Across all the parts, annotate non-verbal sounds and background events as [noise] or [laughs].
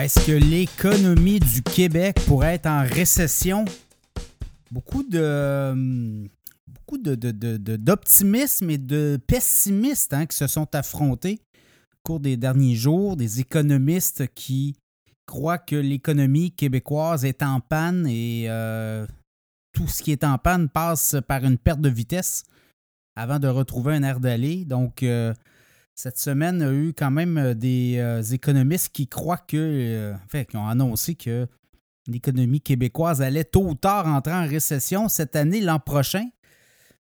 Est-ce que l'économie du Québec pourrait être en récession? Beaucoup de beaucoup d'optimisme et de pessimistes hein, qui se sont affrontés au cours des derniers jours, des économistes qui croient que l'économie québécoise est en panne et euh, tout ce qui est en panne passe par une perte de vitesse avant de retrouver un air d'aller. Donc, euh, cette semaine, il y a eu quand même euh, des euh, économistes qui croient que, enfin, qui ont annoncé que l'économie québécoise allait tôt ou tard entrer en récession cette année, l'an prochain.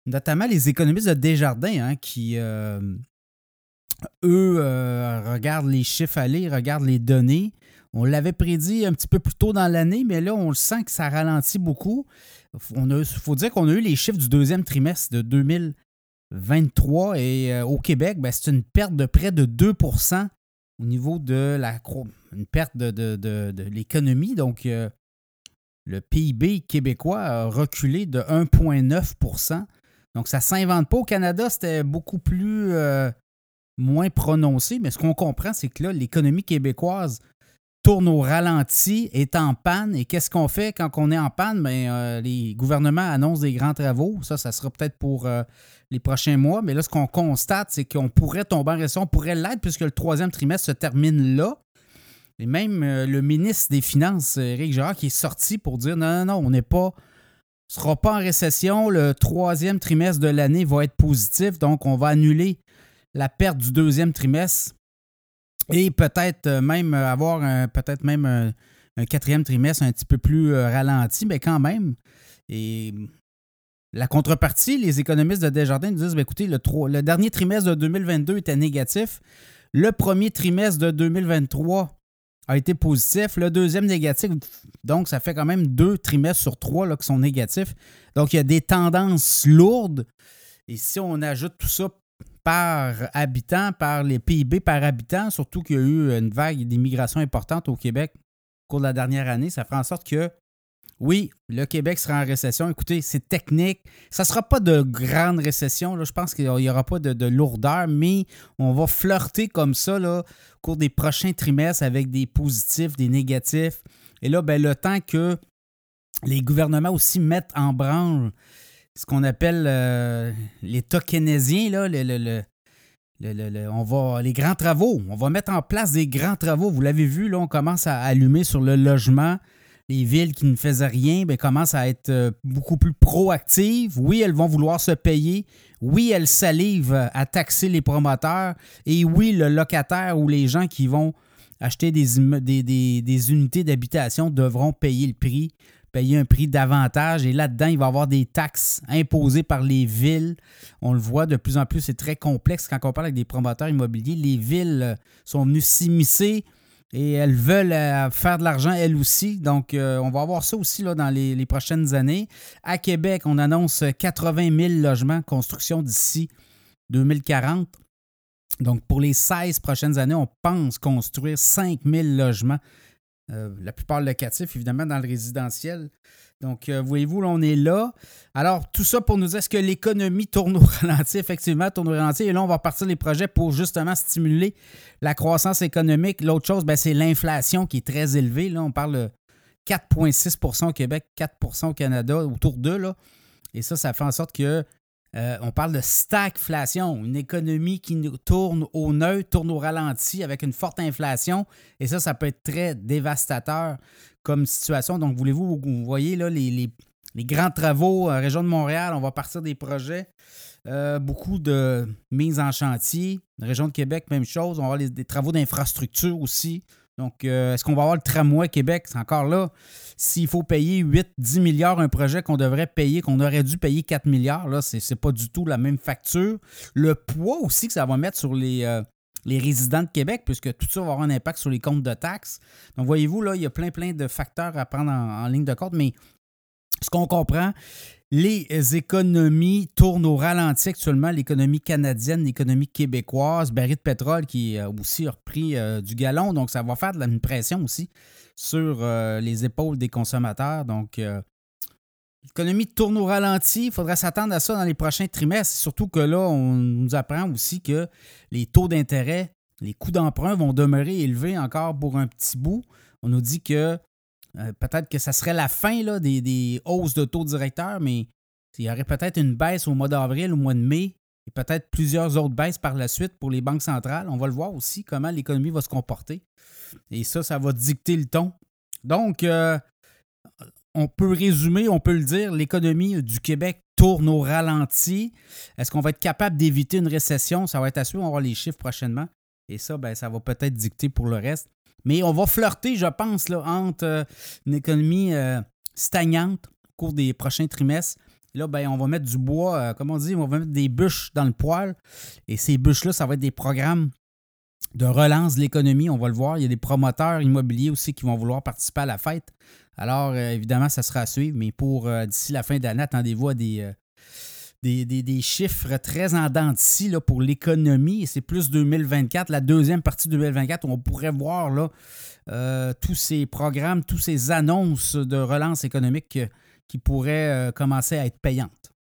Notamment les économistes de Desjardins, hein, qui, eux, regardent les chiffres aller, regardent les données. On l'avait prédit un petit peu plus tôt dans l'année, mais là, on le sent que ça ralentit beaucoup. Il faut dire qu'on a eu les chiffres du deuxième trimestre de 2023 et euh, au Québec, ben, c'est une perte de près de 2% au niveau de la une perte de, l'économie. Donc, euh, le PIB québécois a reculé de 1,9% Donc, ça ne s'invente pas. Au Canada, c'était beaucoup plus euh, moins prononcé, mais ce qu'on comprend, c'est que là, l'économie québécoise tourne au ralenti, est en panne. Et qu'est-ce qu'on fait quand on est en panne? Bien, euh, les gouvernements annoncent des grands travaux. Ça, ça sera peut-être pour euh, les prochains mois. Mais là, ce qu'on constate, c'est qu'on pourrait tomber en récession, on pourrait l'être puisque le troisième trimestre se termine là. Et même euh, le ministre des Finances, Éric Girard, qui est sorti pour dire non, non, non, on n'est pas. sera pas en récession. Le troisième trimestre de l'année va être positif. Donc, on va annuler la perte du deuxième trimestre et peut-être euh, même avoir peut-être même un, quatrième trimestre un petit peu plus euh, ralenti, mais quand même. Et la contrepartie, les économistes de Desjardins nous disent ben, écoutez, le, le dernier trimestre de 2022 était négatif. Le premier trimestre de 2023 a été positif. Le deuxième négatif. Donc, ça fait quand même deux trimestres sur trois là, qui sont négatifs. Donc, il y a des tendances lourdes. Et si on ajoute tout ça par habitant, par les PIB par habitant, surtout qu'il y a eu une vague d'immigration importante au Québec au cours de la dernière année, ça fera en sorte que, oui, le Québec sera en récession. Écoutez, c'est technique. Ça ne sera pas de grande récession. Là. Je pense qu'il n'y aura pas de, lourdeur, mais on va flirter comme ça au cours des prochains trimestres avec des positifs, des négatifs. Et là, ben, le temps que les gouvernements aussi mettent en branle ce qu'on appelle euh, l'État keynésien, là, on va, les grands travaux. On va mettre en place des grands travaux. Vous l'avez vu, là, on commence à allumer sur le logement. Les villes qui ne faisaient rien ben, commencent à être euh, beaucoup plus proactives. Oui, elles vont vouloir se payer. Oui, elles salivent à taxer les promoteurs. Et oui, le locataire ou les gens qui vont acheter des unités d'habitation devront payer le prix payer un prix davantage. Et là-dedans, il va y avoir des taxes imposées par les villes. On le voit de plus en plus, c'est très complexe quand on parle avec des promoteurs immobiliers. Les villes euh, sont venues s'immiscer et elles veulent euh, faire de l'argent elles aussi. Donc, euh, on va avoir ça aussi là, dans les, les, prochaines années. À Québec, on annonce 80 000 logements construction d'ici 2040. Donc, pour les 16 prochaines années, on pense construire 5 000 logements euh, la plupart locatifs, évidemment, dans le résidentiel. Donc, euh, voyez-vous, là, on est là. Alors, tout ça pour nous dire est-ce que l'économie tourne au [laughs] ralenti, effectivement, tourne au ralenti. Et là, on va partir les projets pour justement stimuler la croissance économique. L'autre chose, ben, c'est l'inflation qui est très élevée. Là, on parle de 4,6 au Québec, 4 au Canada, autour d'eux. Là. Et ça, ça fait en sorte que euh, on parle de stagflation, une économie qui tourne au neutre, tourne au ralenti avec une forte inflation. Et ça, ça peut être très dévastateur comme situation. Donc, voulez-vous, vous voyez là, les, grands travaux, euh, région de Montréal, on va partir des projets. Euh, beaucoup de mise en chantier. Région de Québec, même chose. On va avoir des travaux d'infrastructure aussi. Donc, est-ce qu'on va avoir le tramway Québec? C'est encore là s'il faut payer 8-10 milliards un projet qu'on devrait payer, qu'on aurait dû payer 4 milliards, là, c'est, pas du tout la même facture. Le poids aussi que ça va mettre sur les, euh, les résidents de Québec, puisque tout ça va avoir un impact sur les comptes de taxes. Donc, voyez-vous, là, il y a plein, plein de facteurs à prendre en, ligne de compte, mais ce qu'on comprend, les économies tournent au ralenti actuellement. L'économie canadienne, l'économie québécoise, baril de pétrole qui a aussi repris euh, du galon. Donc, ça va faire de la, pression aussi sur euh, les épaules des consommateurs. Donc, euh, l'économie tourne au ralenti. Il faudrait s'attendre à ça dans les prochains trimestres. Surtout que là, on nous apprend aussi que les taux d'intérêt les coûts d'emprunt vont demeurer élevés encore pour un petit bout. On nous dit que euh, peut-être que ça serait la fin là, des, des, hausses de taux directeurs, mais il y aurait peut-être une baisse au mois d'avril, au mois de mai, et peut-être plusieurs autres baisses par la suite pour les banques centrales. On va le voir aussi, comment l'économie va se comporter. Et ça, ça va dicter le ton. Donc, euh, on peut résumer, on peut le dire, l'économie du Québec tourne au ralenti. Est-ce qu'on va être capable d'éviter une récession? Ça va être à suivre, on voir les chiffres prochainement. Et ça, ben, ça va peut-être dicter pour le reste. Mais on va flirter, je pense, là, entre euh, une économie euh, stagnante au cours des prochains trimestres. là, ben, on va mettre du bois, euh, comme on dit, on va mettre des bûches dans le poêle. Et ces bûches-là, ça va être des programmes de relance de l'économie. On va le voir. Il y a des promoteurs immobiliers aussi qui vont vouloir participer à la fête. Alors, évidemment, ça sera à suivre. Mais pour d'ici la fin d'année, attendez-vous à des, des, chiffres très en dents pour l'économie. C'est plus 2024, la deuxième partie de 2024, où on pourrait voir euh, tous ces programmes, toutes ces annonces de relance économique qui pourraient euh, commencer à être payantes.